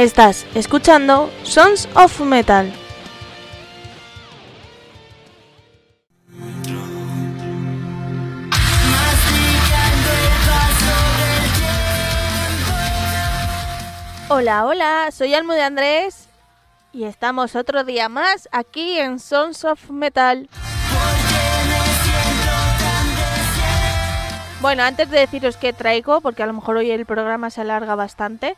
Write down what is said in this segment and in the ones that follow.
Estás escuchando Sons of Metal. Hola, hola, soy Almo de Andrés y estamos otro día más aquí en Sons of Metal. Bueno, antes de deciros qué traigo, porque a lo mejor hoy el programa se alarga bastante,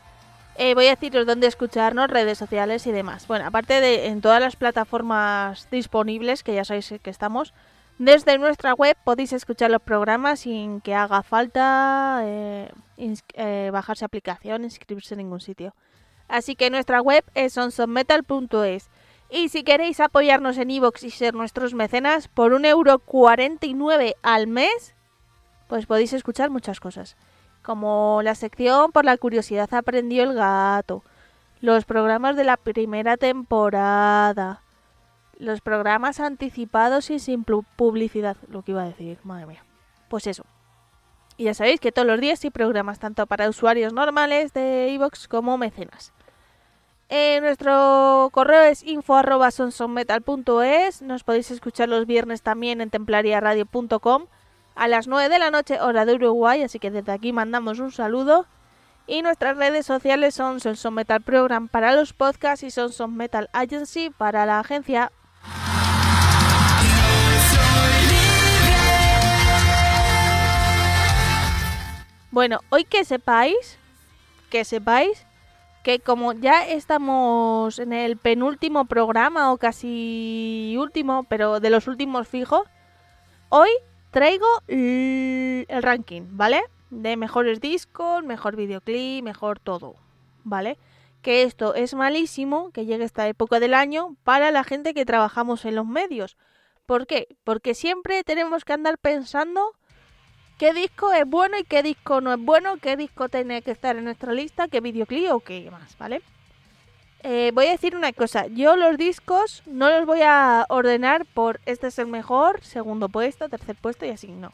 eh, voy a deciros dónde escucharnos, redes sociales y demás. Bueno, aparte de en todas las plataformas disponibles, que ya sabéis que estamos, desde nuestra web podéis escuchar los programas sin que haga falta eh, eh, bajarse aplicación, inscribirse en ningún sitio. Así que nuestra web es onsonmetal.es. Y si queréis apoyarnos en iVoox y ser nuestros mecenas, por 1,49€ al mes, pues podéis escuchar muchas cosas como la sección por la curiosidad aprendió el gato, los programas de la primera temporada, los programas anticipados y sin publicidad, lo que iba a decir, madre mía. Pues eso. Y ya sabéis que todos los días hay programas tanto para usuarios normales de iVoox como mecenas. Eh, nuestro correo es info.sonsonmetal.es. Nos podéis escuchar los viernes también en templariaradio.com a las 9 de la noche, hora de Uruguay, así que desde aquí mandamos un saludo. Y nuestras redes sociales son Sonson Metal Program para los podcasts y Sonson Metal Agency para la agencia. Bueno, hoy que sepáis, que sepáis que como ya estamos en el penúltimo programa o casi último, pero de los últimos fijos, hoy traigo el ranking, ¿vale? De mejores discos, mejor videoclip, mejor todo, ¿vale? Que esto es malísimo que llegue esta época del año para la gente que trabajamos en los medios. ¿Por qué? Porque siempre tenemos que andar pensando qué disco es bueno y qué disco no es bueno, qué disco tiene que estar en nuestra lista, qué videoclip o qué más, ¿vale? Eh, voy a decir una cosa, yo los discos no los voy a ordenar por este es el mejor, segundo puesto, tercer puesto y así, no.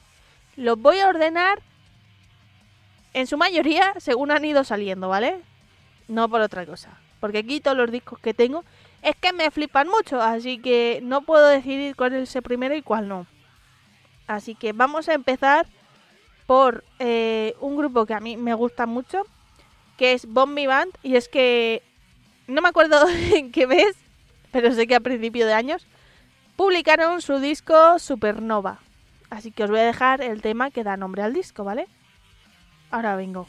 Los voy a ordenar en su mayoría según han ido saliendo, ¿vale? No por otra cosa. Porque aquí todos los discos que tengo es que me flipan mucho, así que no puedo decidir cuál es el primero y cuál no. Así que vamos a empezar por eh, un grupo que a mí me gusta mucho, que es Bombi Band, y es que no me acuerdo en qué mes, pero sé que a principio de años, publicaron su disco Supernova. Así que os voy a dejar el tema que da nombre al disco, ¿vale? Ahora vengo.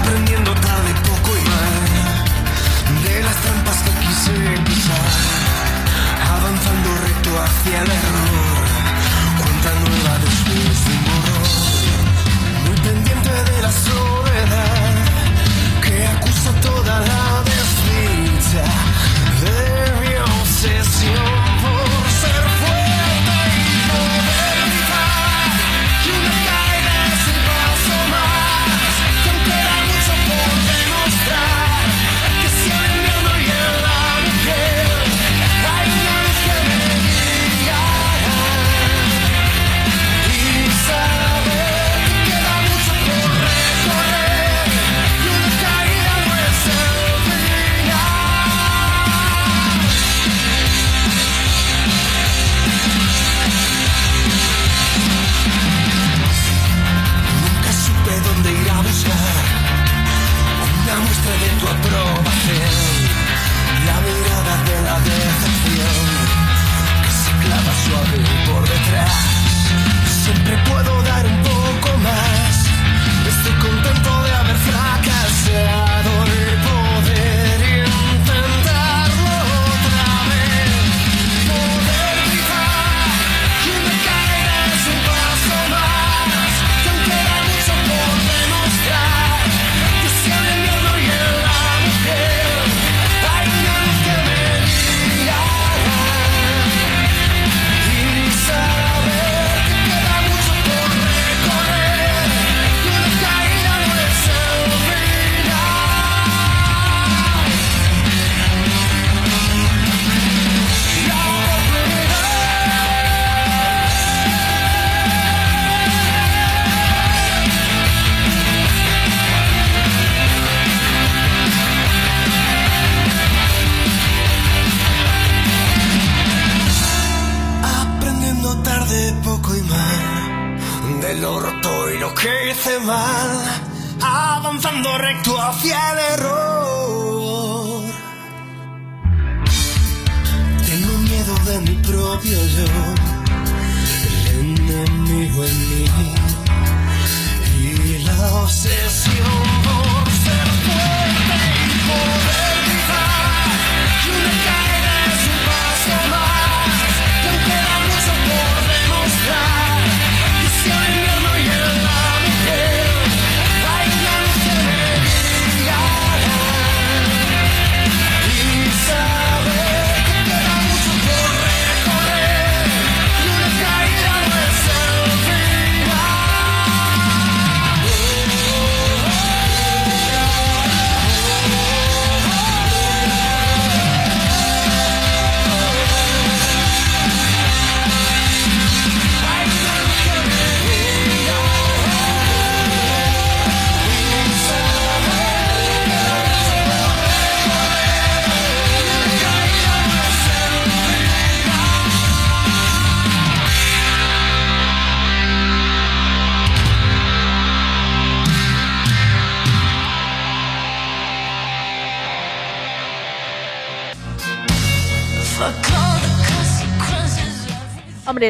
Aprendiendo tarde poco y mal de las trampas que quise pisar, avanzando recto hacia el error, cuenta nueva después soledad que acusa toda la desdicha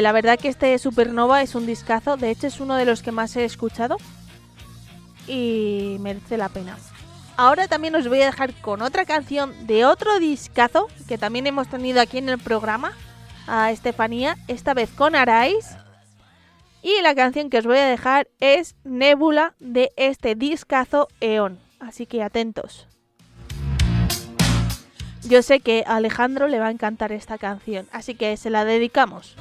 La verdad que este Supernova es un discazo. De hecho, es uno de los que más he escuchado. Y merece la pena. Ahora también os voy a dejar con otra canción de otro discazo que también hemos tenido aquí en el programa. A Estefanía, esta vez con Arais. Y la canción que os voy a dejar es Nebula de este discazo Eon. Así que atentos. Yo sé que a Alejandro le va a encantar esta canción, así que se la dedicamos.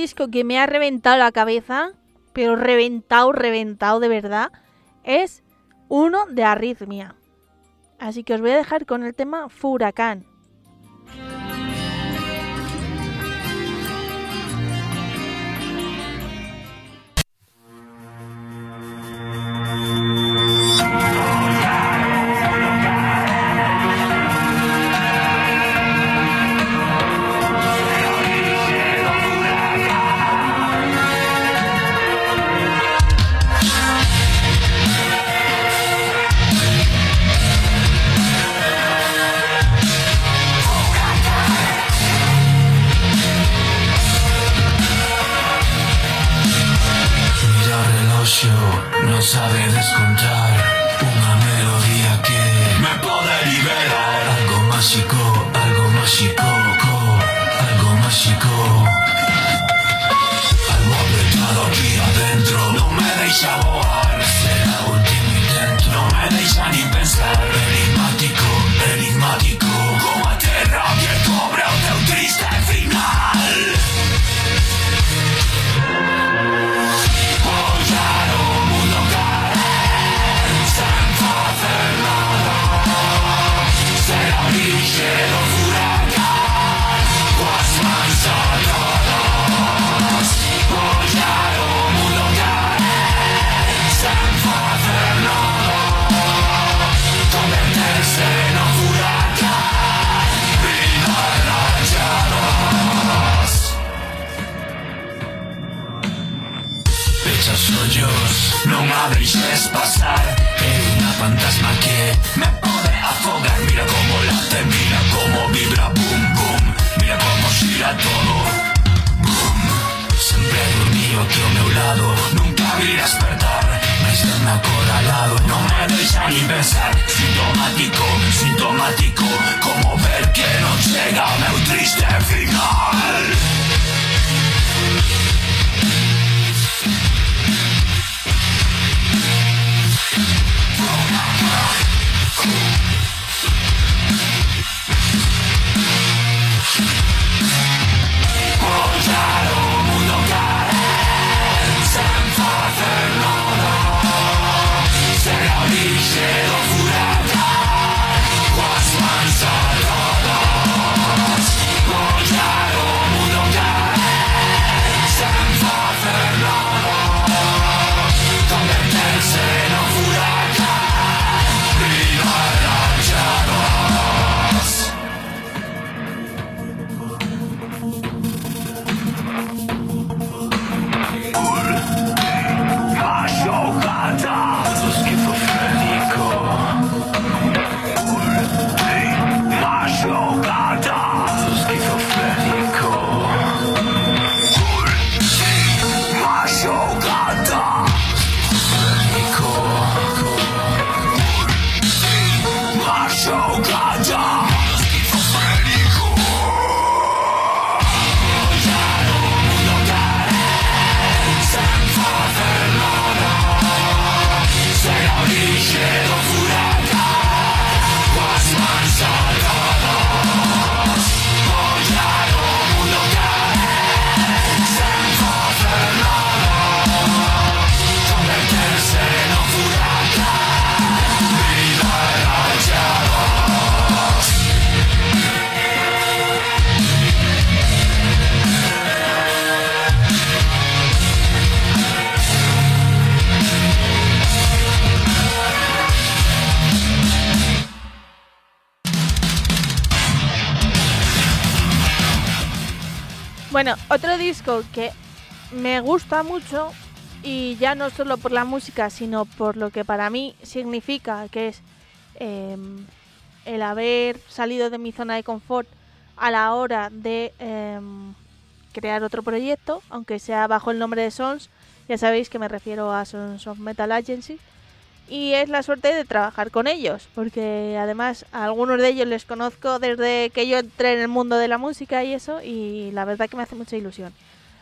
Disco que me ha reventado la cabeza, pero reventado, reventado de verdad, es uno de Arritmia. Así que os voy a dejar con el tema Furacán. Que me gusta mucho y ya no solo por la música, sino por lo que para mí significa, que es em, el haber salido de mi zona de confort a la hora de em, crear otro proyecto, aunque sea bajo el nombre de Sons, ya sabéis que me refiero a Sons of Metal Agency, y es la suerte de trabajar con ellos, porque además a algunos de ellos les conozco desde que yo entré en el mundo de la música y eso, y la verdad que me hace mucha ilusión.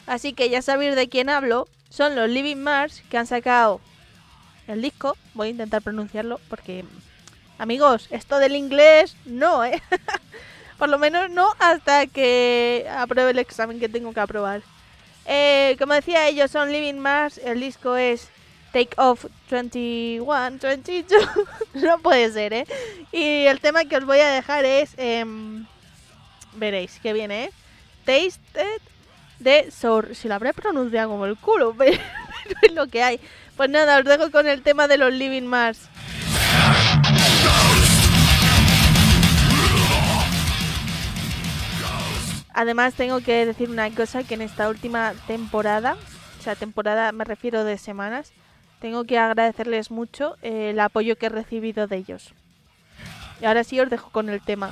Así que ya sabéis de quién hablo, son los Living Mars que han sacado el disco, voy a intentar pronunciarlo porque amigos, esto del inglés no, ¿eh? Por lo menos no hasta que apruebe el examen que tengo que aprobar. Eh, como decía, ellos son Living Mars. El disco es Take Off 21, 22. no puede ser, ¿eh? Y el tema que os voy a dejar es. em, veréis que viene, ¿eh? Tasted de Sour. Si lo habré pronunciado como el culo, pero es lo que hay. Pues nada, os dejo con el tema de los Living Mars. Además tengo que decir una cosa que en esta última temporada, o sea, temporada me refiero de semanas, tengo que agradecerles mucho eh, el apoyo que he recibido de ellos. Y ahora sí os dejo con el tema.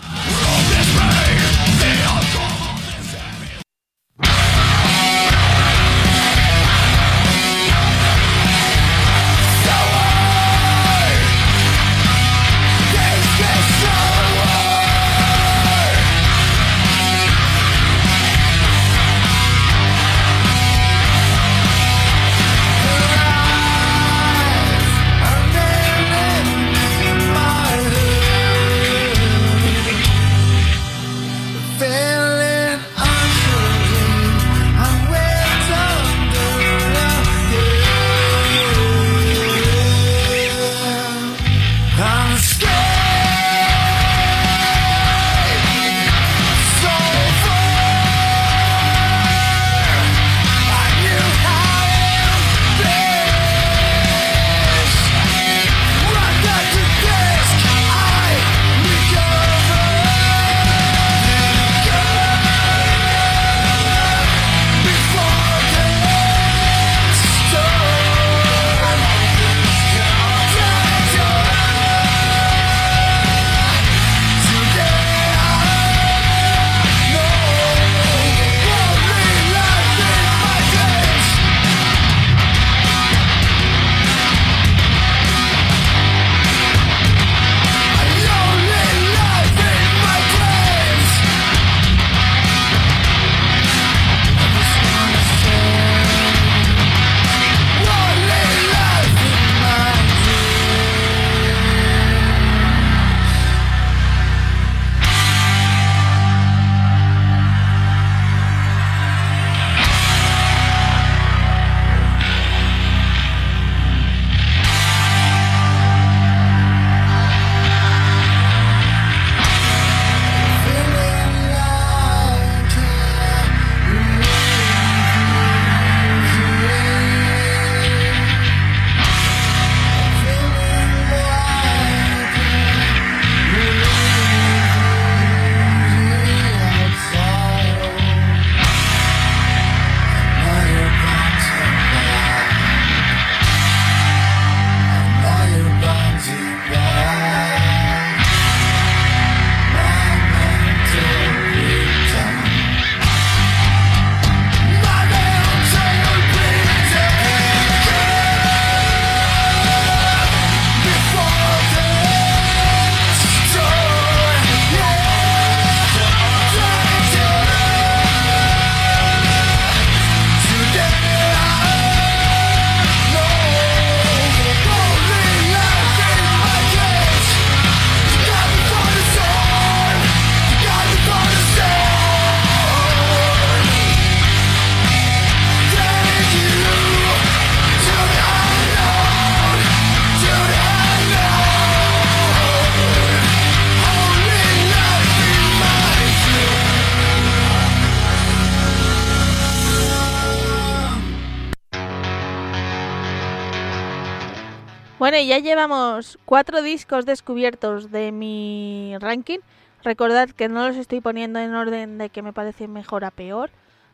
Ya llevamos cuatro discos descubiertos de mi ranking. Recordad que no los estoy poniendo en orden de que me parecen mejor a peor,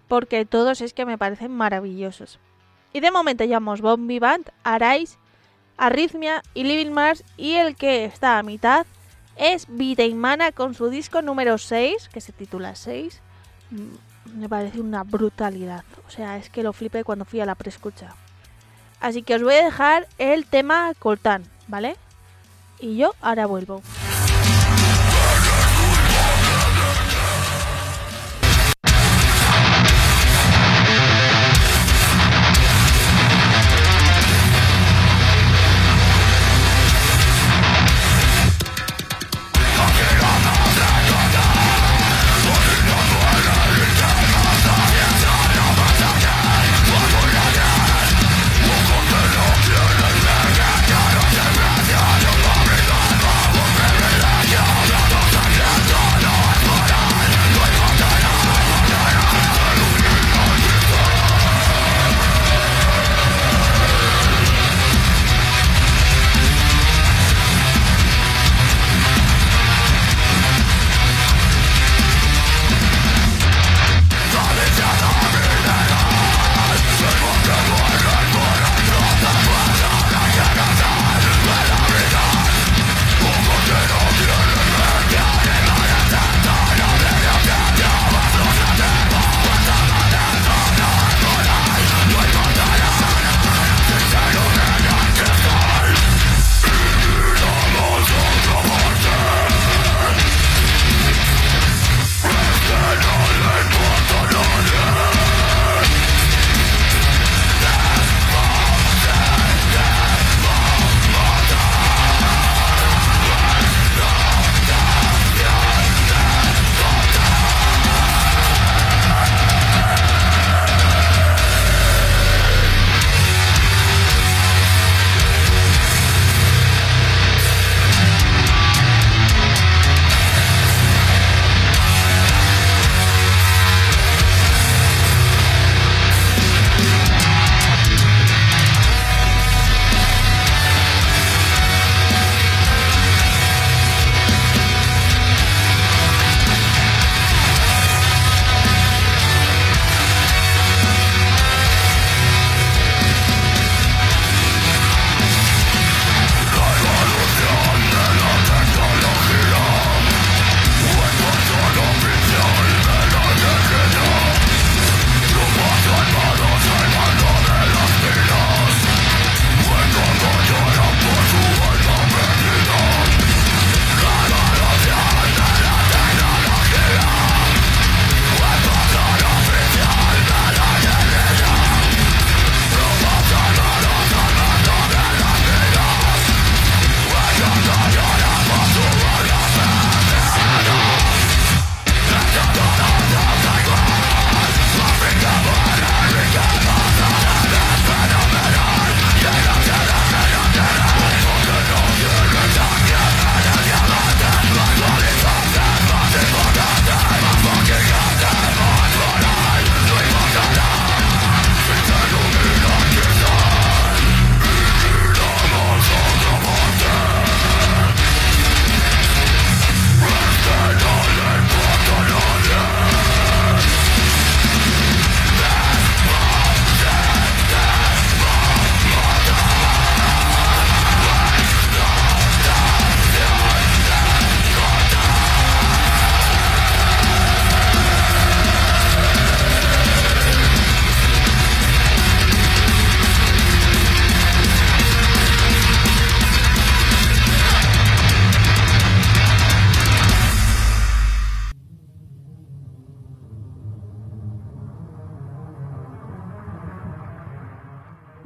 porque todos es que me parecen maravillosos. Y de momento llevamos Bombi Band, Arise, Arrhythmia y Living Mars, y el que está a mitad es Mana con su disco número 6, que se titula 6. Mm, Me parece una brutalidad. O sea, es que lo flipé cuando fui a la preescucha. Así que os voy a dejar el tema Coltán, ¿vale? Y yo ahora vuelvo.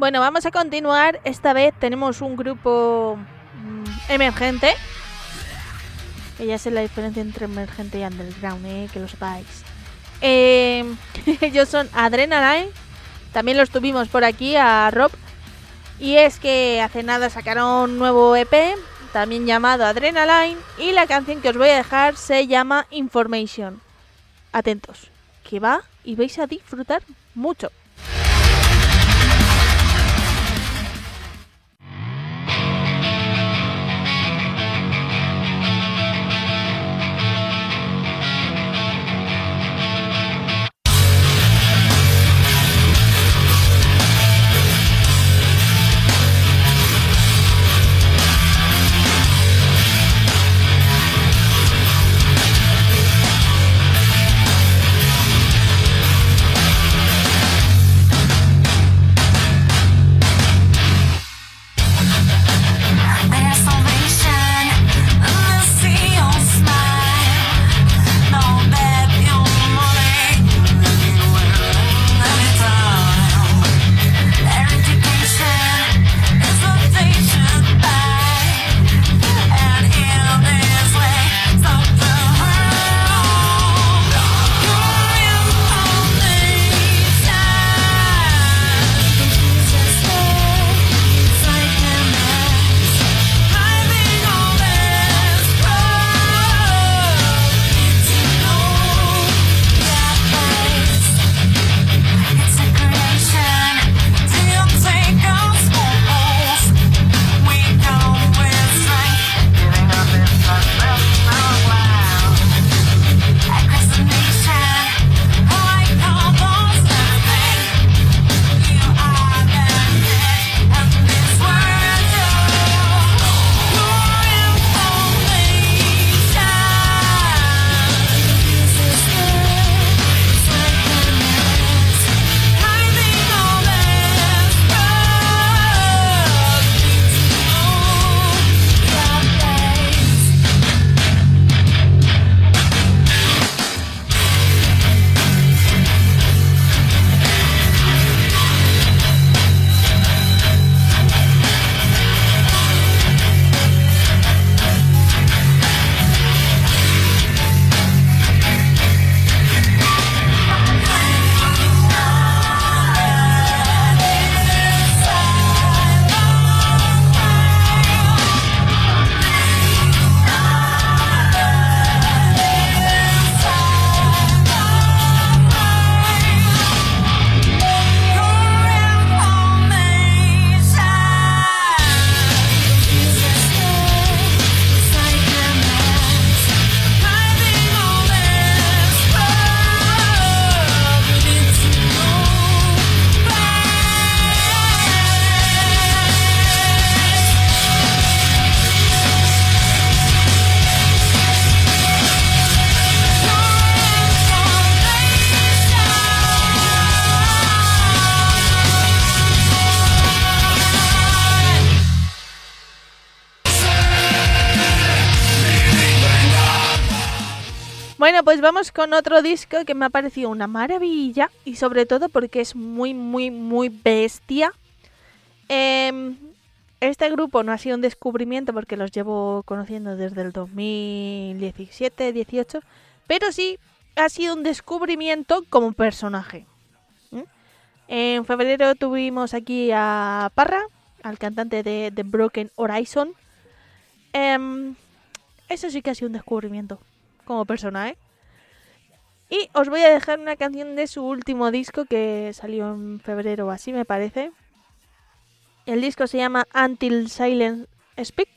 Bueno, vamos a continuar. Esta vez tenemos un grupo mm, emergente. Que ya sé la diferencia entre emergente y underground, ¿eh? que lo sepáis. Eh, ellos son Adrenaline. También los tuvimos por aquí a Rob. Y es que hace nada sacaron un nuevo EP, también llamado Adrenaline. Y la canción que os voy a dejar se llama Information. Atentos, que va y vais a disfrutar mucho. Con otro disco que me ha parecido una maravilla y sobre todo porque es muy, muy, muy bestia. Em, este grupo no ha sido un descubrimiento porque los llevo conociendo desde el 2017-18, pero sí ha sido un descubrimiento como personaje. En febrero tuvimos aquí a Parra, al cantante de The Broken Horizon. Em, eso sí que ha sido un descubrimiento como persona, ¿eh? Y os voy a dejar una canción de su último disco que salió en febrero o así, me parece. El disco se llama Until Silence Speak.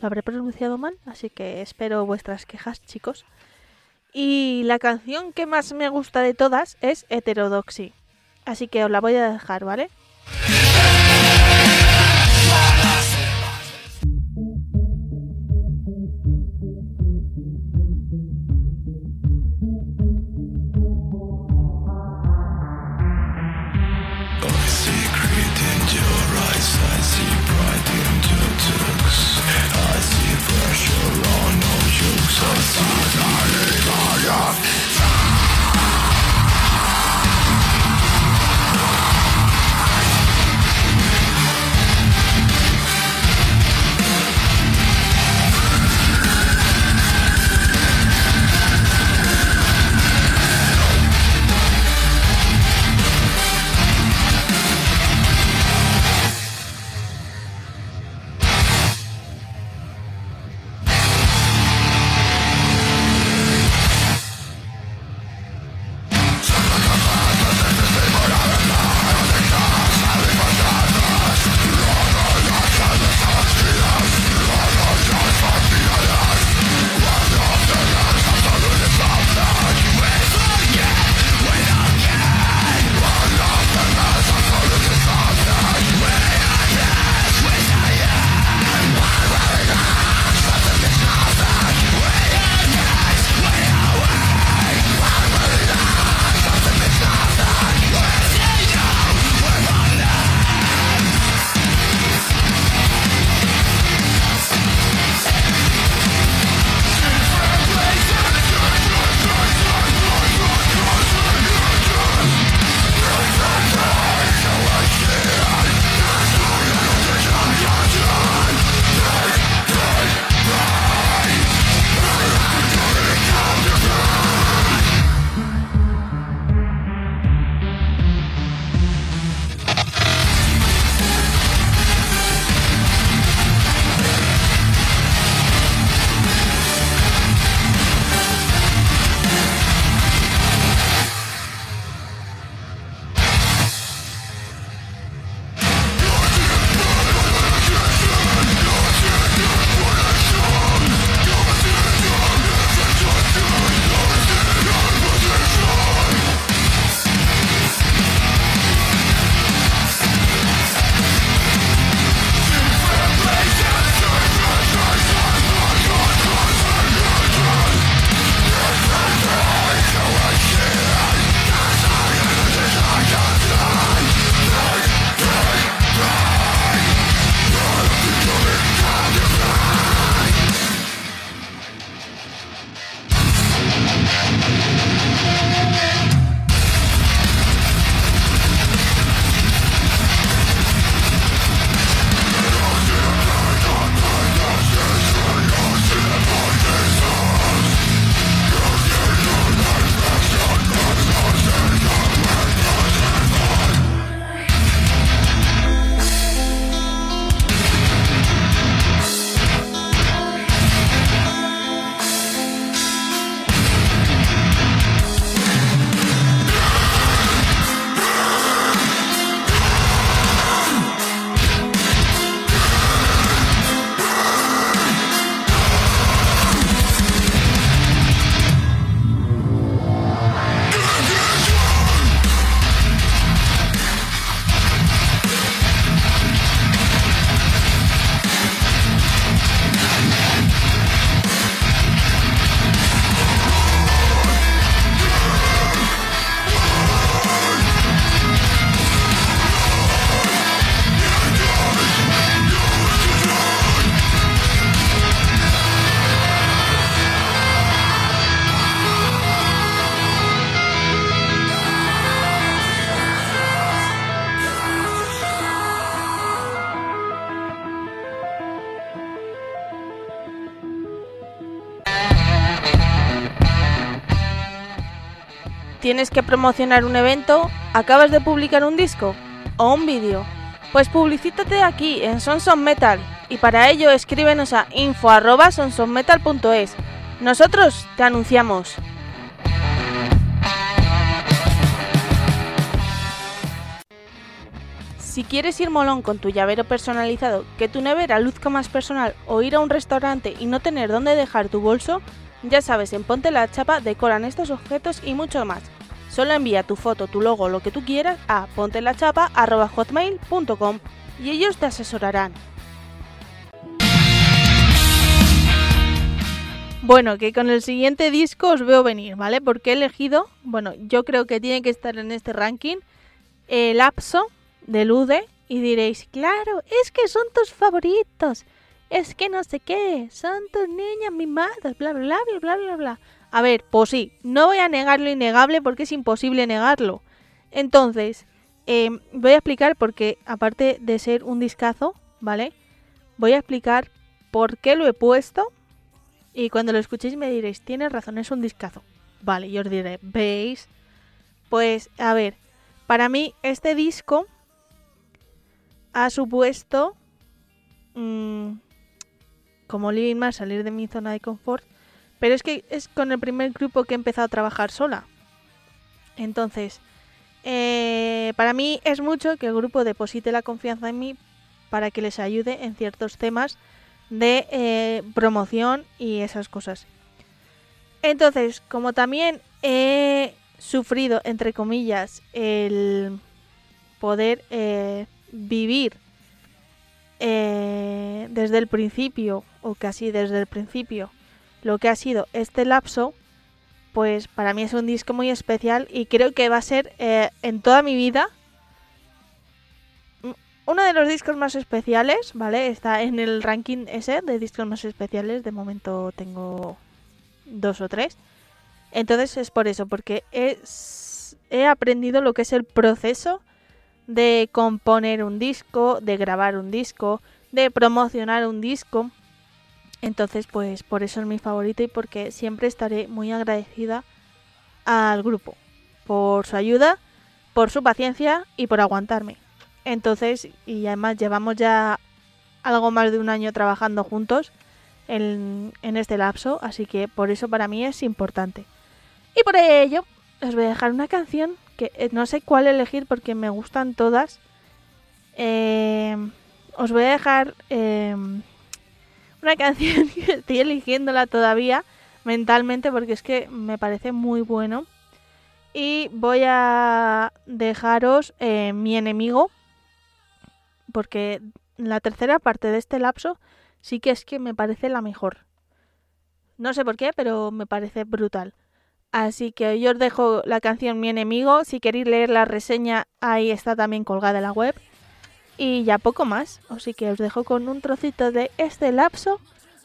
Lo habré pronunciado mal, así que espero vuestras quejas, chicos. Y la canción que más me gusta de todas es Heterodoxy. Así que os la voy a dejar, ¿vale? ¿Tienes que promocionar un evento? ¿Acabas de publicar un disco? ¿O un vídeo? Pues publicítate aquí en Sons of Metal y para ello escríbenos a info@sonsofmetal.es. Nosotros te anunciamos. Si quieres ir molón con tu llavero personalizado, que tu nevera luzca más personal o ir a un restaurante y no tener dónde dejar tu bolso, ya sabes, en Ponte la Chapa decoran estos objetos y mucho más. Solo envía tu foto, tu logo, lo que tú quieras a pontelachapa.hotmail.com y ellos te asesorarán. Bueno, que con el siguiente disco os veo venir, ¿vale? Porque he elegido, bueno, yo creo que tiene que estar en este ranking, el Lapso de Lude y diréis, claro, es que son tus favoritos, es que no sé qué, son tus niñas mimadas, bla, bla, bla, bla, bla, bla. A ver, pues sí, no voy a negar lo innegable porque es imposible negarlo. Entonces, eh, voy a explicar porque, aparte de ser un discazo, ¿vale? Voy a explicar por qué lo he puesto y cuando lo escuchéis me diréis, tienes razón, es un discazo. Vale, yo os diré, ¿veis? Pues, a ver, para mí este disco ha supuesto, mm, como Living más, salir de mi zona de confort, pero es que es con el primer grupo que he empezado a trabajar sola. Entonces, eh, para mí es mucho que el grupo deposite la confianza en mí para que les ayude en ciertos temas de eh, promoción y esas cosas. Entonces, como también he sufrido, entre comillas, el poder eh, vivir desde el principio, o casi desde el principio, lo que ha sido este lapso, pues para mí es un disco muy especial y creo que va a ser eh, en toda mi vida uno de los discos más especiales, ¿vale? Está en el ranking ese de discos más especiales. De momento tengo dos o tres. Entonces es por eso, porque es- he aprendido lo que es el proceso de componer un disco, de grabar un disco, de promocionar un disco. Entonces, pues por eso es mi favorito y porque siempre estaré muy agradecida al grupo por su ayuda, por su paciencia y por aguantarme. Entonces, y además llevamos ya algo más de un año trabajando juntos en, este lapso, así que por eso para mí es importante. Y por ello, os voy a dejar una canción que eh, no sé cuál elegir porque me gustan todas. Eh, os voy a dejar eh, una canción que estoy eligiéndola todavía mentalmente porque es que me parece muy bueno. Y voy a dejaros eh, mi enemigo porque la tercera parte de este lapso sí que es que me parece la mejor. No sé por qué, pero me parece brutal. Así que yo os dejo la canción Mi enemigo. Si queréis leer la reseña, ahí está también colgada en la web. Y ya poco más. Así que os dejo con un trocito de este lapso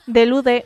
de Lude.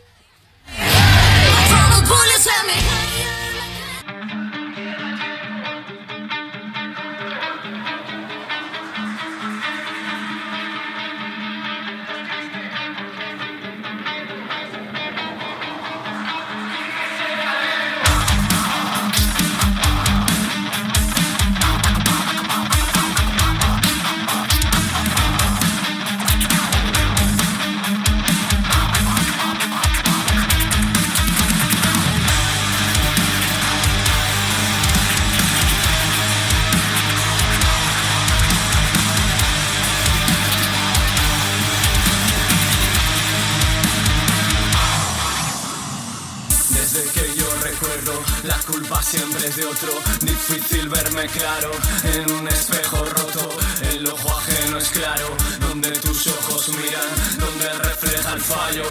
Claro en un espejo roto. El ojo ajeno es claro, donde tus ojos miran, donde refleja el fallo.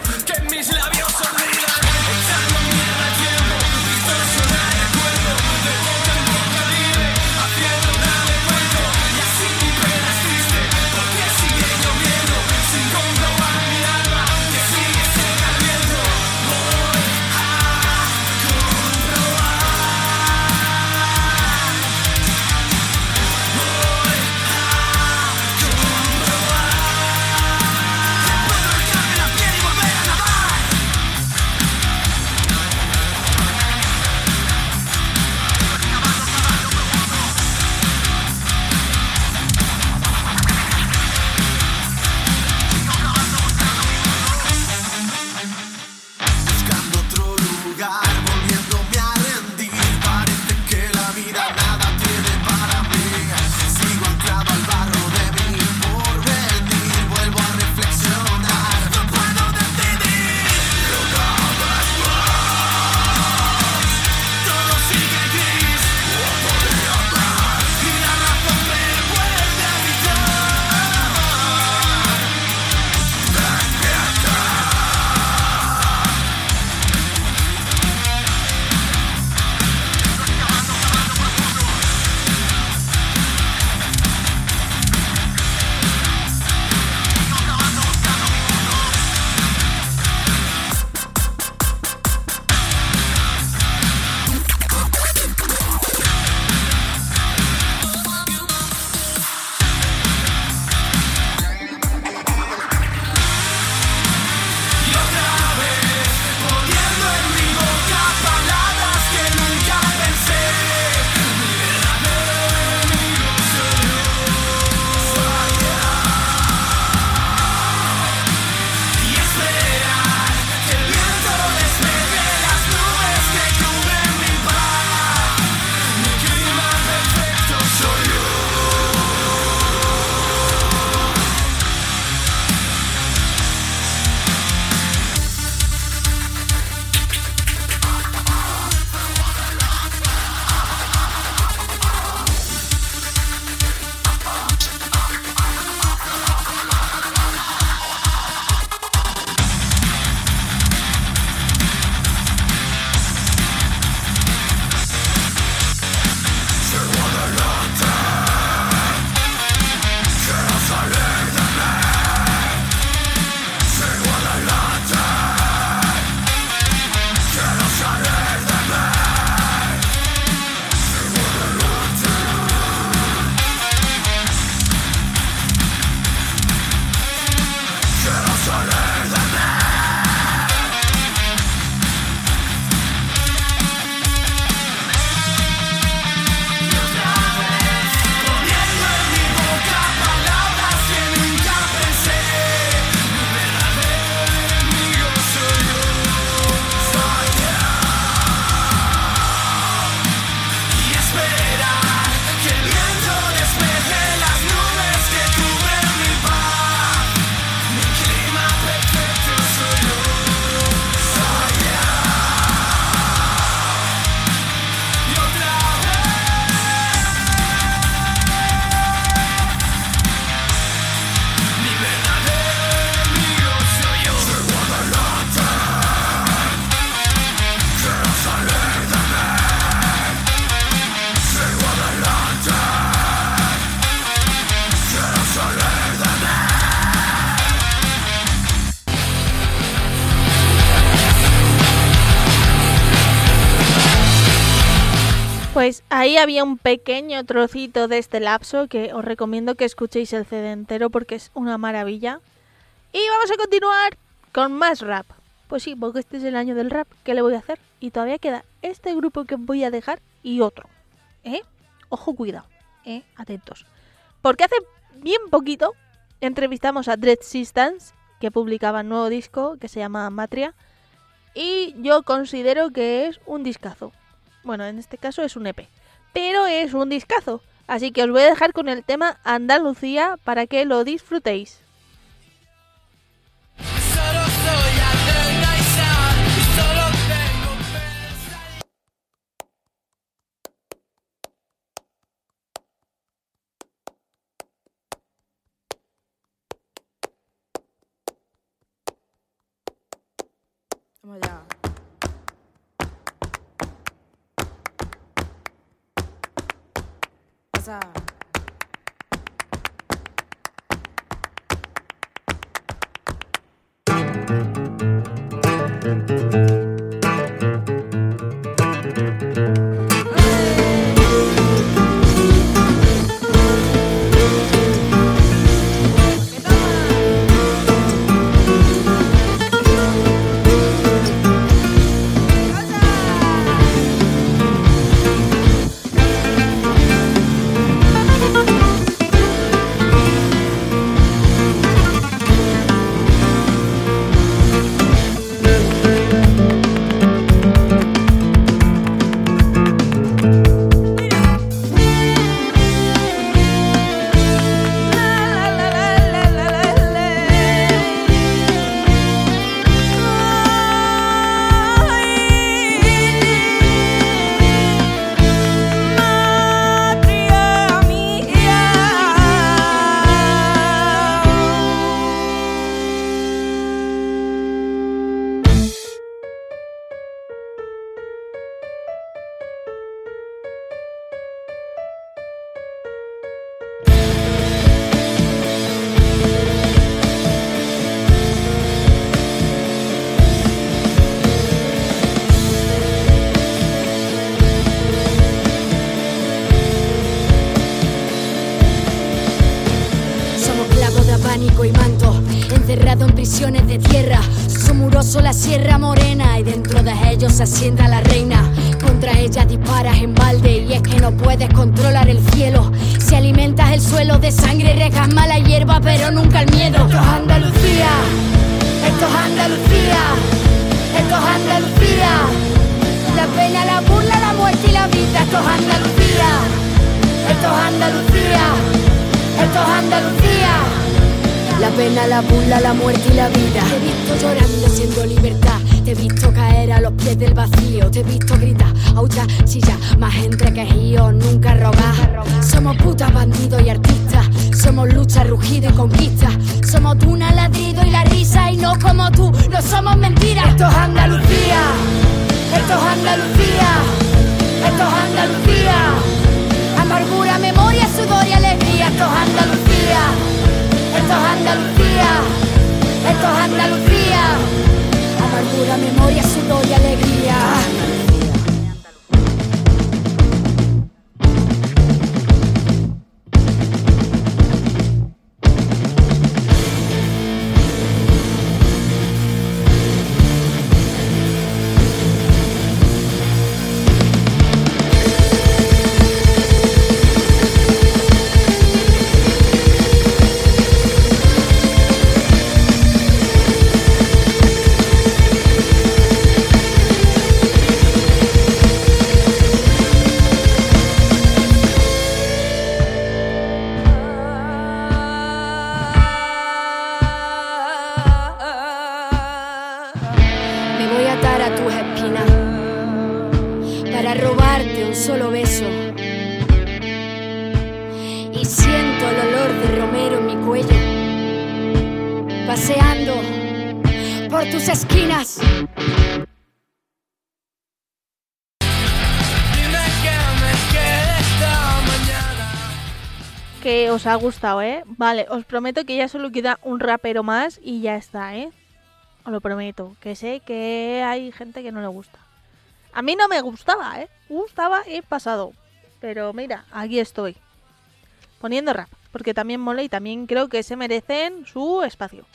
Ahí había un pequeño trocito de este lapso que os recomiendo que escuchéis el CD entero porque es una maravilla. Y vamos a continuar con más rap. Pues sí, porque este es el año del rap. ¿Qué le voy a hacer? Y todavía queda este grupo que voy a dejar y otro. ¿Eh? Ojo, cuidado. ¿Eh? Atentos. Porque hace bien poquito entrevistamos a Dread Systems, que publicaba un nuevo disco que se llama Matria. Y yo considero que es un discazo. Bueno, en este caso es un EP. Pero es un discazo. Así que os voy a dejar con el tema Andalucía para que lo disfrutéis. Pasa. Sierra morena y dentro de ellos se asienta la reina. Contra ella disparas en balde y es que no puedes controlar el cielo. Si alimentas el suelo de sangre, regas mala hierba, pero nunca el miedo. Esto es Andalucía, esto es Andalucía, esto es Andalucía. La pena, la burla, la muerte y la vida, esto es Andalucía, esto es Andalucía. Esto es Andalucía. La pena, la burla, la muerte y la vida. Te he visto llorando siendo libertad. Te he visto caer a los pies del vacío. Te he visto gritar, aucha, chilla, más entre quejíos, nunca rogar. Somos putas, bandidos y artistas. Somos lucha, rugido y conquista. Somos duna, ladrido y la risa. Y no como tú, no somos mentiras. Esto es Andalucía. Esto es Andalucía. Esto es Andalucía. Amargura, memoria, sudor y alegría. Esto es Andalucía. Esto es Andalucía. Esto es Andalucía. Amargura, memoria, sudor y alegría. Os ha gustado, ¿eh? Vale, os prometo que ya solo queda un rapero más y ya está, ¿eh? Os lo prometo. Que sé que hay gente que no le gusta. A mí no me gustaba, ¿eh? Gustaba en pasado. Pero mira, aquí estoy. Poniendo rap. Porque también mola y también creo que se merecen su espacio.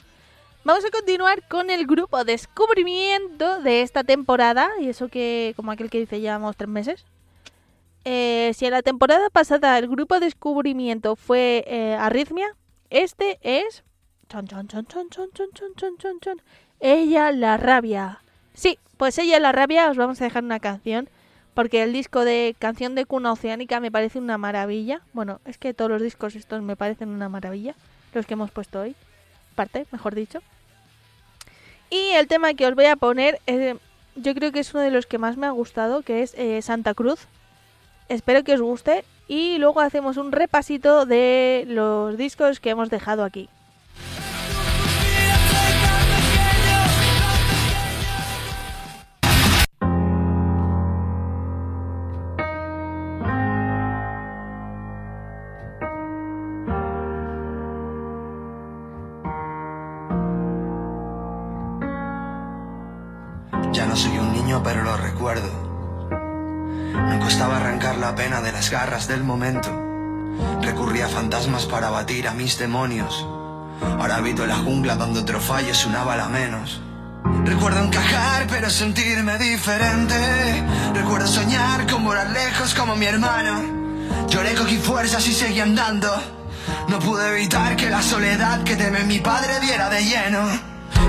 Vamos a continuar con el grupo descubrimiento de esta temporada. Y eso que, como aquel que dice, llevamos tres meses eh, si en la temporada pasada el grupo de descubrimiento fue Arritmia, este es... Chon, chon, chon, chon, chon, chon, chon, chon, Ella la rabia. Sí, pues Ella la rabia os vamos a dejar una canción. Porque el disco de Canción de Cuna Oceánica me parece una maravilla. Bueno, es que todos los discos estos me parecen una maravilla. Los que hemos puesto hoy. Parte, mejor dicho. Y el tema que os voy a poner, yo creo que es uno de los que más me ha gustado, que es Santa Cruz, Espero que os guste. Y luego hacemos un repasito de los discos que hemos dejado aquí. La pena de las garras del momento. Recurría a fantasmas para batir a mis demonios. Ahora habito la jungla donde otro fallo es una bala menos. Recuerdo encajar, pero sentirme diferente. Recuerdo soñar con volar lejos como mi hermano. Lloré, cogí fuerzas y seguí andando. No pude evitar que la soledad que teme mi padre diera de lleno.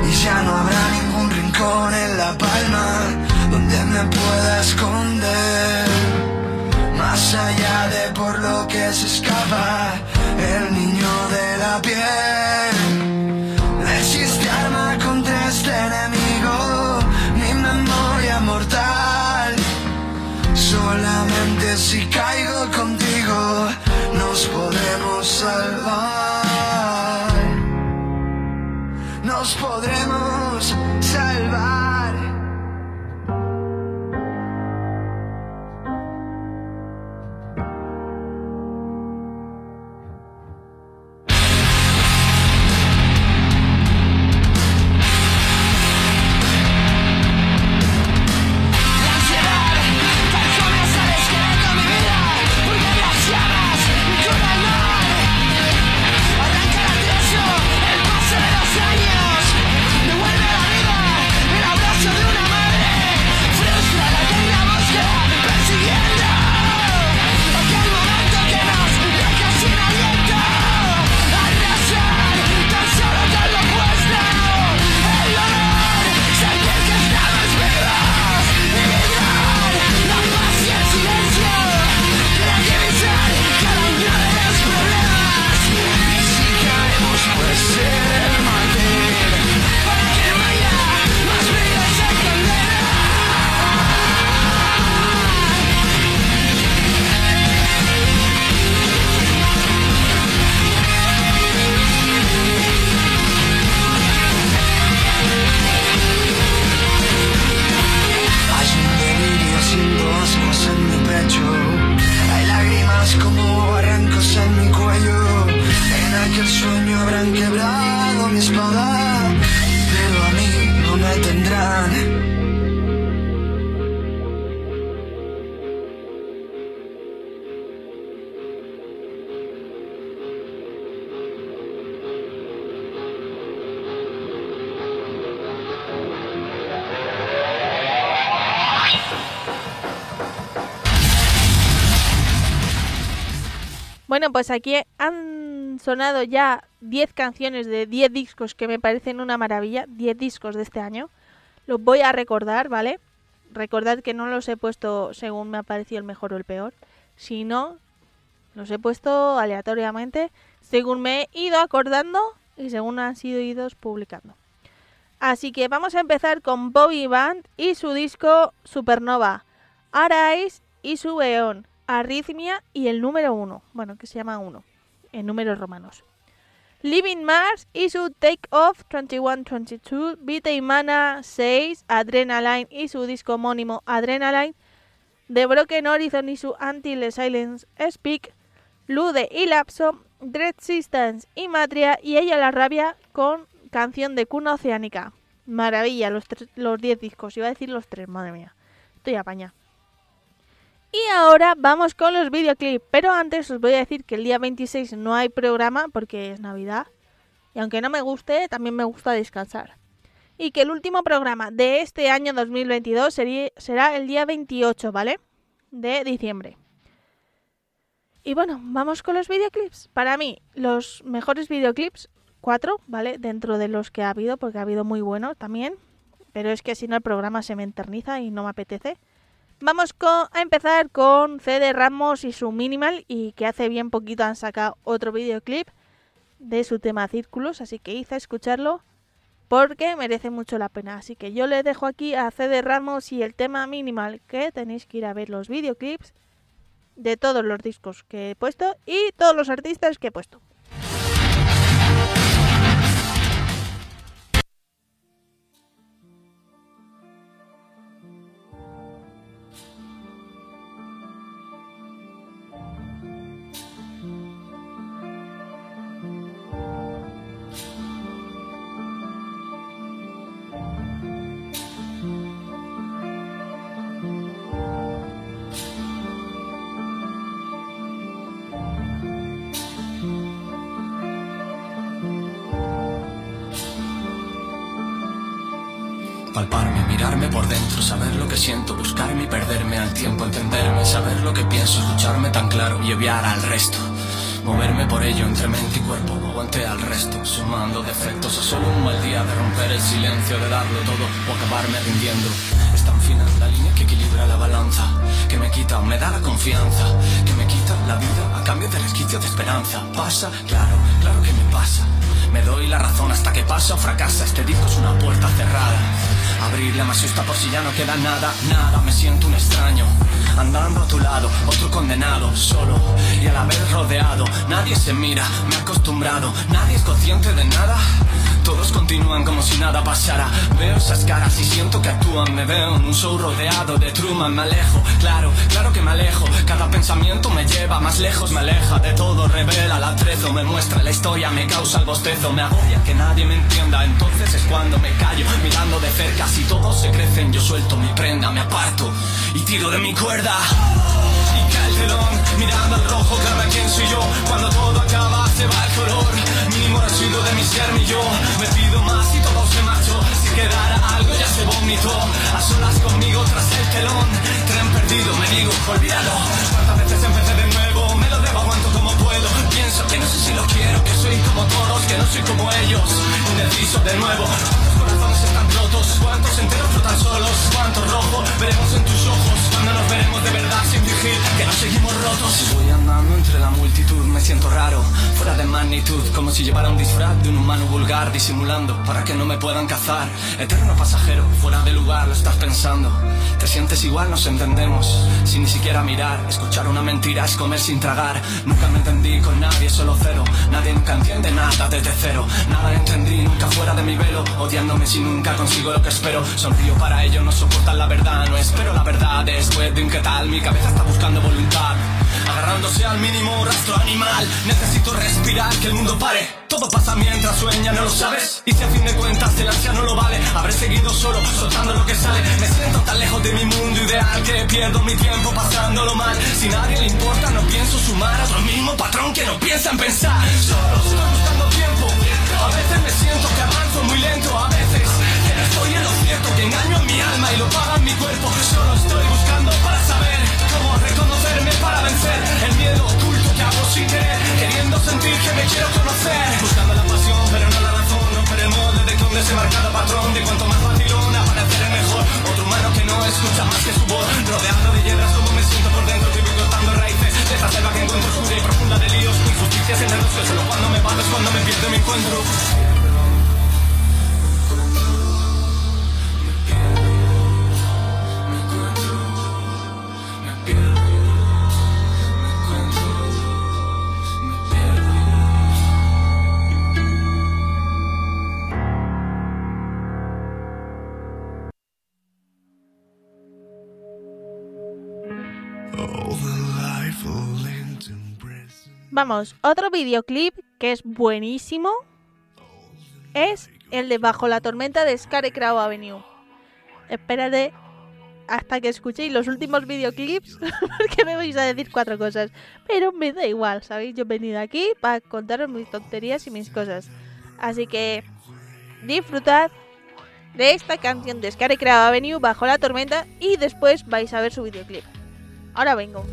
Y ya no habrá ningún rincón en la palma donde me pueda esconder. Más allá de por lo que se escapa el niño de la piel. No existe arma contra este enemigo, ni memoria mortal. Solamente si caigo contigo nos podremos salvar. Nos podremos pues aquí han sonado ya 10 canciones de 10 discos que me parecen una maravilla, 10 discos de este año. Los voy a recordar, ¿vale? Recordad que no los he puesto según me ha parecido el mejor o el peor, sino los he puesto aleatoriamente según me he ido acordando y según han sido idos publicando. Así que vamos a empezar con Bobby Band y su disco Supernova, Arise y su Eon, Arritmia y el número 1, bueno, que se llama 1, en números romanos. Living Mars y su Take Off 2122, Vita y Mana 6, Adrenaline y su disco homónimo Adrenaline, The Broken Horizon y su Until the Silence Speak, Lude y Lapso, Dread Systems y Matria y Ella la Rabia con canción de cuna oceánica. Maravilla, los tres- los 10 discos, iba a decir los tres, madre mía. estoy apaña. Y ahora vamos con los videoclips. Pero antes os voy a decir que el día 26 no hay programa porque es Navidad. Y aunque no me guste, también me gusta descansar. Y que el último programa de este año 2022 sería, será el día 28, ¿vale? De diciembre. Y bueno, vamos con los videoclips. Para mí, los mejores videoclips, cuatro, ¿vale? Dentro de los que ha habido, porque ha habido muy buenos también. Pero es que si no el programa se me eterniza y no me apetece. Vamos con- a empezar con CD Ramos y su Minimal y que hace bien poquito han sacado otro videoclip de su tema Círculos, así que hice escucharlo porque merece mucho la pena. Así que yo le dejo aquí a CD Ramos y el tema Minimal, que tenéis que ir a ver los videoclips de todos los discos que he puesto y todos los artistas que he puesto. Siento, buscarme y perderme al tiempo, entenderme, saber lo que pienso, escucharme tan claro y obviar al resto. Moverme por ello entre mente y cuerpo, aguante al resto, sumando defectos o solo un mal día de romper el silencio, de darlo todo o acabarme rindiendo. Es tan fina la línea que equilibra la balanza, que me quita me da la confianza, que me quita la vida a cambio de resquicio de esperanza. Pasa, claro, claro que me pasa. Me doy la razón hasta que pasa o fracasa. Este disco es una puerta cerrada. Abrirla me asusta por si ya no queda nada, nada. Me siento un extraño. Andando a tu lado, otro condenado, solo y a la vez rodeado. Nadie se mira, me he acostumbrado. Nadie es consciente de nada. Todos continúan como si nada pasara. Veo esas caras y siento que actúan. Me veo en un show rodeado de Truman. Me alejo, claro, claro que me alejo. Cada pensamiento me lleva más lejos, me aleja de todo. Revela el me muestra la historia, me causa el bostezo. Me agobia que nadie me entienda. Entonces es cuando me callo, mirando de cerca. Si todos se crecen, yo suelto mi prenda, me aparto y tiro de mi cuerda. Y cae el telón, mirando al rojo, cada quien soy yo. Cuando todo acaba, se va el color. Mínimo residuo de mi ser, mi yo. Me pido más y todo se marchó. Si quedara algo, ya se vomitó. A solas conmigo tras el telón. Tren perdido, me digo, olvídalo. Cuántas veces empecé de nuevo, Pienso que no sé si lo quiero, que soy como todos, que no soy como ellos. Indeciso de nuevo. ¿Cuántos están rotos? ¿Cuántos enteros flotan solos? ¿Cuánto rojo veremos en tus ojos? Cuando nos veremos de verdad sin fingir que no seguimos rotos. Voy andando entre la multitud, me siento raro, fuera de magnitud, como si llevara un disfraz de un humano vulgar, disimulando para que no me puedan cazar. Eterno pasajero, fuera de lugar, lo estás pensando. Te sientes igual, nos entendemos, sin ni siquiera mirar. Escuchar una mentira es comer sin tragar. Nunca me entendí con nadie, solo cero. Nadie nunca entiende nada desde cero. Nada entendí, nunca fuera de mi velo. Odiándome si nunca consigo lo que espero. Sonrío para ello, no soportan la verdad. No espero la verdad después de un qué tal. Mi cabeza está buscando voluntad. Agarrándose al mínimo rastro animal. Necesito respirar, que el mundo pare. Todo pasa mientras sueña, ¿no lo sabes? Y si a fin de cuentas el ansia no lo vale, habré seguido solo, soltando lo que sale. Me siento tan lejos de mi mundo ideal que pierdo mi tiempo pasándolo mal. Si nadie le importa, no pienso sumar a otro mismo patrón que no piensa en pensar. Solo estoy buscando tiempo. A veces me siento que avanzo muy lento, estoy en lo cierto, que engaño mi alma y lo paga mi cuerpo. Solo estoy buscando para saber cómo reconocerme para vencer el miedo oculto que hago sin querer, queriendo sentir que me quiero conocer. Buscando la pasión, pero no la razón, romper el molde de que un desenmarcado patrón de cuanto más vacilón aparecer el mejor. Otro humano que no escucha más que su voz, rodeado de hiedras como me siento por dentro, que cortando raíces de esta selva que encuentro oscura y profunda de líos, injusticias entre los que solo cuando me pago es cuando me pierdo me encuentro. Vamos, otro videoclip que es buenísimo es el de Bajo la tormenta de Scarecrow Avenue. Espérate hasta que escuchéis los últimos videoclips, porque me vais a decir cuatro cosas. Pero me da igual, ¿sabéis? Yo he venido aquí para contaros mis tonterías y mis cosas. Así que disfrutad de esta canción de Scary Crab Avenue bajo la tormenta y después vais a ver su videoclip. Ahora vengo.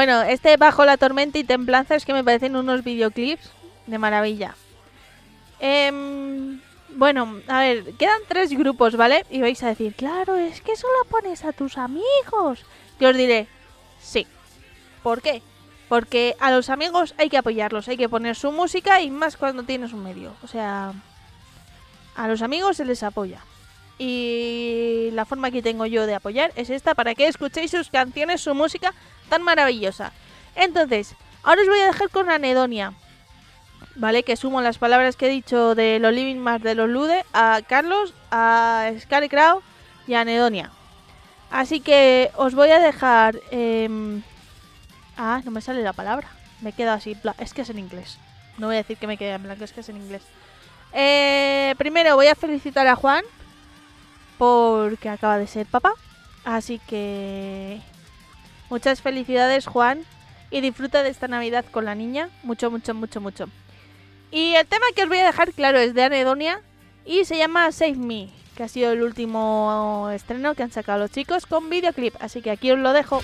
Bueno, este Bajo la Tormenta y Templanza es que me parecen unos videoclips de maravilla. Em, bueno, a ver, quedan tres grupos, ¿vale? Y vais a decir, claro, es que solo pones a tus amigos. Y os diré, sí. ¿Por qué? Porque a los amigos hay que apoyarlos, hay que poner su música y más cuando tienes un medio. O sea, a los amigos se les apoya. Y la forma que tengo yo de apoyar es esta para que escuchéis sus canciones, su música tan maravillosa. Entonces, Ahora os voy a dejar con anedonia. ¿Vale? Que sumo las palabras que he dicho de los Living más de los Lude a Carlos, a Scarecrow y a anedonia. Así que os voy a dejar... em, Ah, no me sale la palabra. Me quedo así. Es que es en inglés. No voy a decir que me quede en blanco, es que es en inglés. Eh, primero voy a felicitar a Juan porque acaba de ser papá. Así que muchas felicidades Juan y disfruta de esta Navidad con la niña. Mucho, mucho, mucho, mucho. Y el tema que os voy a dejar claro es de Anedonia y se llama Save Me, que ha sido el último estreno que han sacado los chicos con videoclip. Así que aquí os lo dejo.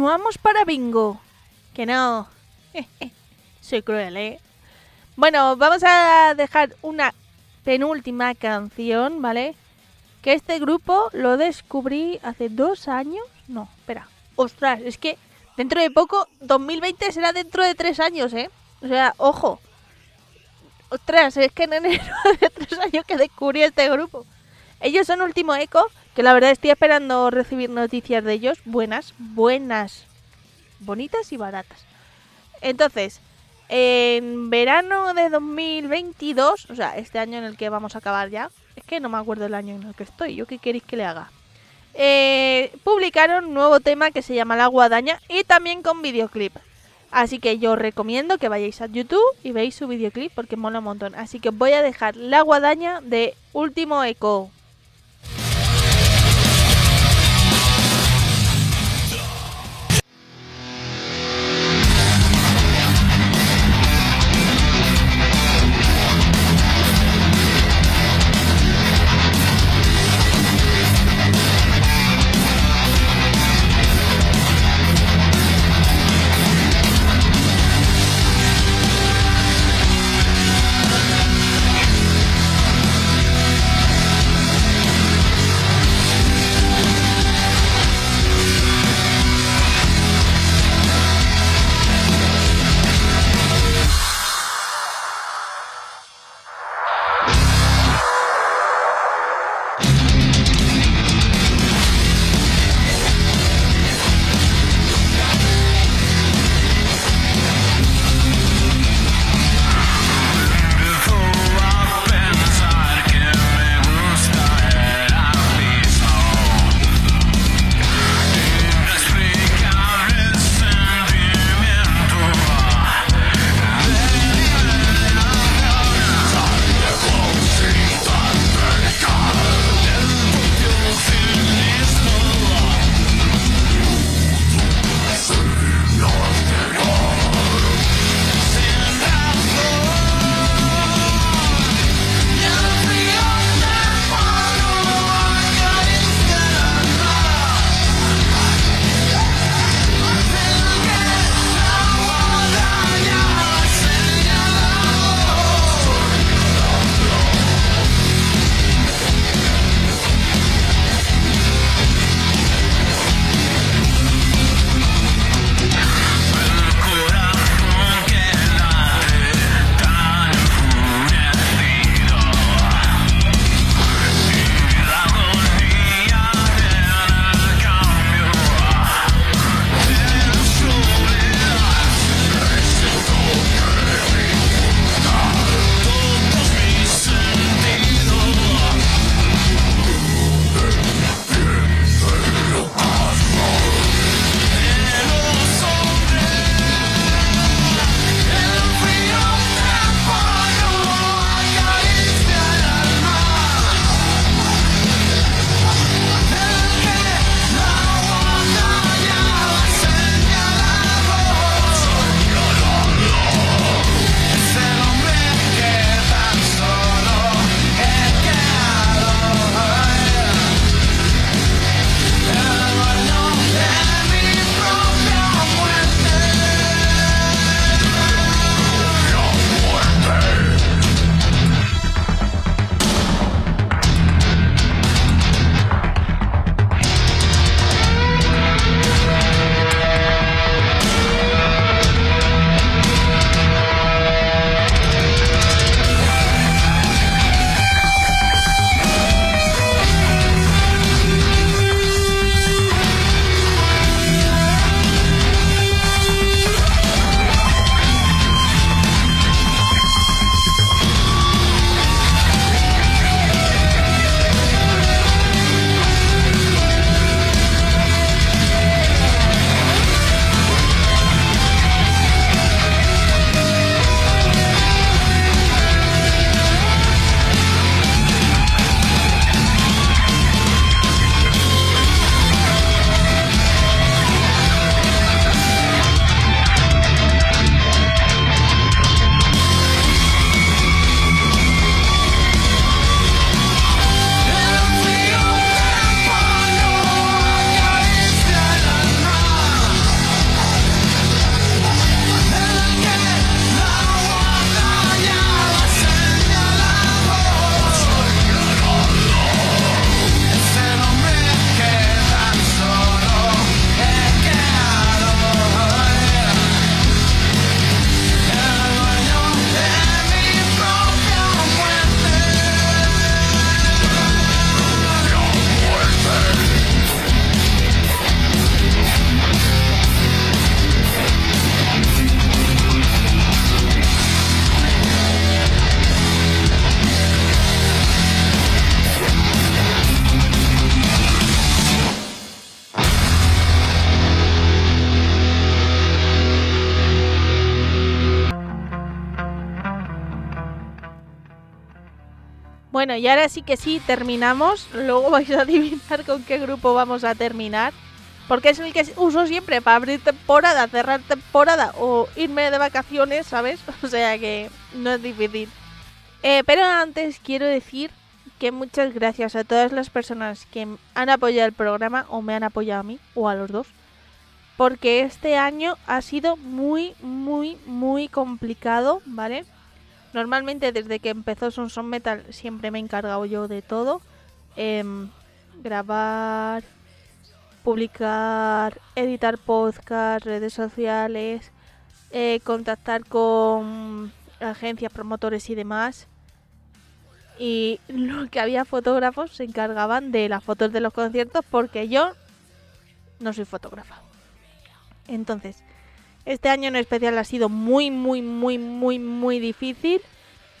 Continuamos para bingo. Que no. Soy cruel, ¿eh? Bueno, vamos a dejar una penúltima canción, ¿vale? que este grupo lo descubrí hace dos años. No, espera. Ostras, es que dentro de poco, 2020 será dentro de tres años, ¿eh? O sea, ojo. Ostras, es que en enero de tres años que descubrí este grupo. Ellos son Último Eco, que la verdad estoy esperando recibir noticias de ellos. Buenas, buenas. Bonitas y baratas. Entonces, en verano de 2022, o sea, este año en el que vamos a acabar ya, es que no me acuerdo el año en el que estoy, ¿yo qué queréis que le haga? Eh, publicaron un nuevo tema que se llama La Guadaña y también con videoclip. Así que yo os recomiendo que vayáis a YouTube y veáis su videoclip porque mola un montón. Así que os voy a dejar La Guadaña de Último Eco. Y ahora sí que sí, terminamos. Luego vais a adivinar con qué grupo vamos a terminar. Porque es el que uso siempre para abrir temporada, cerrar temporada o irme de vacaciones, ¿sabes? O sea que no es difícil. Eh, pero antes quiero decir que muchas gracias a todas las personas que han apoyado el programa o me han apoyado a mí o a los dos. Porque este año ha sido muy, muy, muy complicado, ¿vale? Normalmente desde que empezó Son Son Metal siempre me he encargado yo de todo. Em, grabar, publicar, editar podcast, redes sociales, eh, contactar con agencias, promotores y demás. Y lo que había fotógrafos se encargaban de las fotos de los conciertos porque yo no soy fotógrafa. Entonces, este año en especial ha sido muy, muy, muy, muy, muy difícil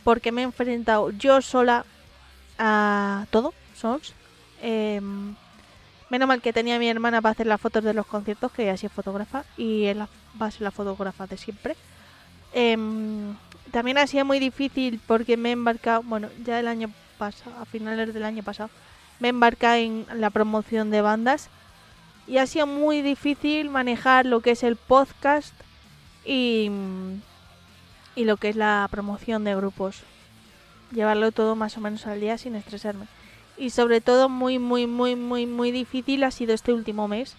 porque me he enfrentado yo sola a todo, sols. Em, menos mal que tenía a mi hermana para hacer las fotos de los conciertos, que así es fotógrafa, y la, va a ser la fotógrafa de siempre. Em, también ha sido muy difícil porque me he embarcado, bueno, ya el año pasado, a finales del año pasado, me he embarcado en la promoción de bandas y ha sido muy difícil manejar lo que es el podcast y, y lo que es la promoción de grupos. Llevarlo todo más o menos al día sin estresarme. Y sobre todo muy, muy, muy, muy, muy difícil ha sido este último mes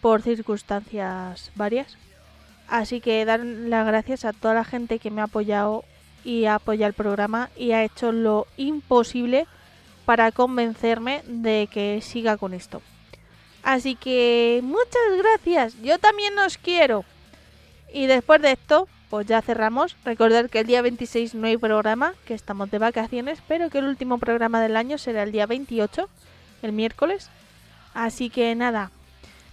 por circunstancias varias. Así que dar las gracias a toda la gente que me ha apoyado y apoya el programa y ha hecho lo imposible para convencerme de que siga con esto. Así que muchas gracias, yo también os quiero. Y después de esto, pues ya cerramos. Recordad que el día 26 no hay programa, que estamos de vacaciones, pero que el último programa del año será el día 28, el miércoles. Así que nada.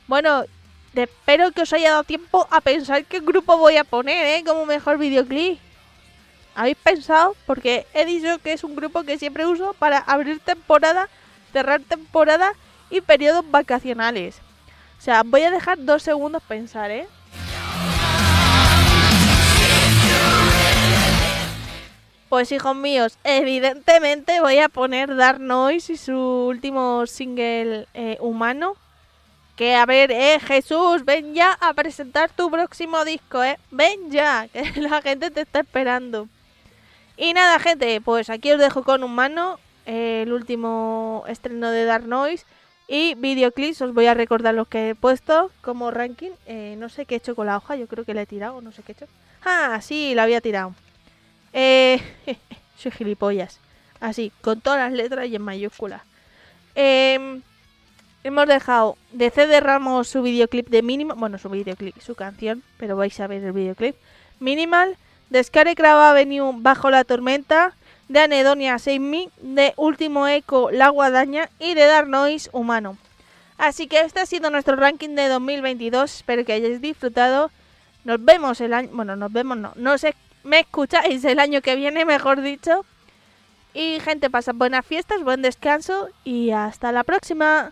Bueno, espero que os haya dado tiempo a pensar qué grupo voy a poner, ¿eh? Como mejor videoclip. ¿Habéis pensado? Porque he dicho que es un grupo que siempre uso para abrir temporada, cerrar temporada y periodos vacacionales. O sea, voy a dejar dos segundos pensar, ¿eh? Pues hijos míos, evidentemente voy a poner Dark Noise y su último single eh, humano. Que a ver, eh, Jesús, ven ya a presentar tu próximo disco, eh. Ven ya, que la gente te está esperando. Y nada, gente, pues aquí os dejo con humano, eh, el último estreno de Dark Noise. Y videoclips, os voy a recordar los que he puesto como ranking. Eh, no sé qué he hecho con la hoja, yo creo que la he tirado, no sé qué he hecho. Ah, sí, la había tirado. Eh, soy gilipollas. Así, con todas las letras y en mayúsculas. Eh, hemos dejado de CD Ramos su videoclip de Minimal. Bueno, su videoclip, su canción, pero vais a ver el videoclip. Minimal, de Scarecrow Avenue Bajo la Tormenta, de Anedonia Save Me, de Último Eco La Guadaña y de Dark Noise Humano. Así que este ha sido nuestro ranking de 2022. Espero que hayáis disfrutado. Nos vemos el año. Bueno, nos vemos, no. No sé, me escucháis el año que viene, mejor dicho. Y gente, pasad buenas fiestas, buen descanso y hasta la próxima.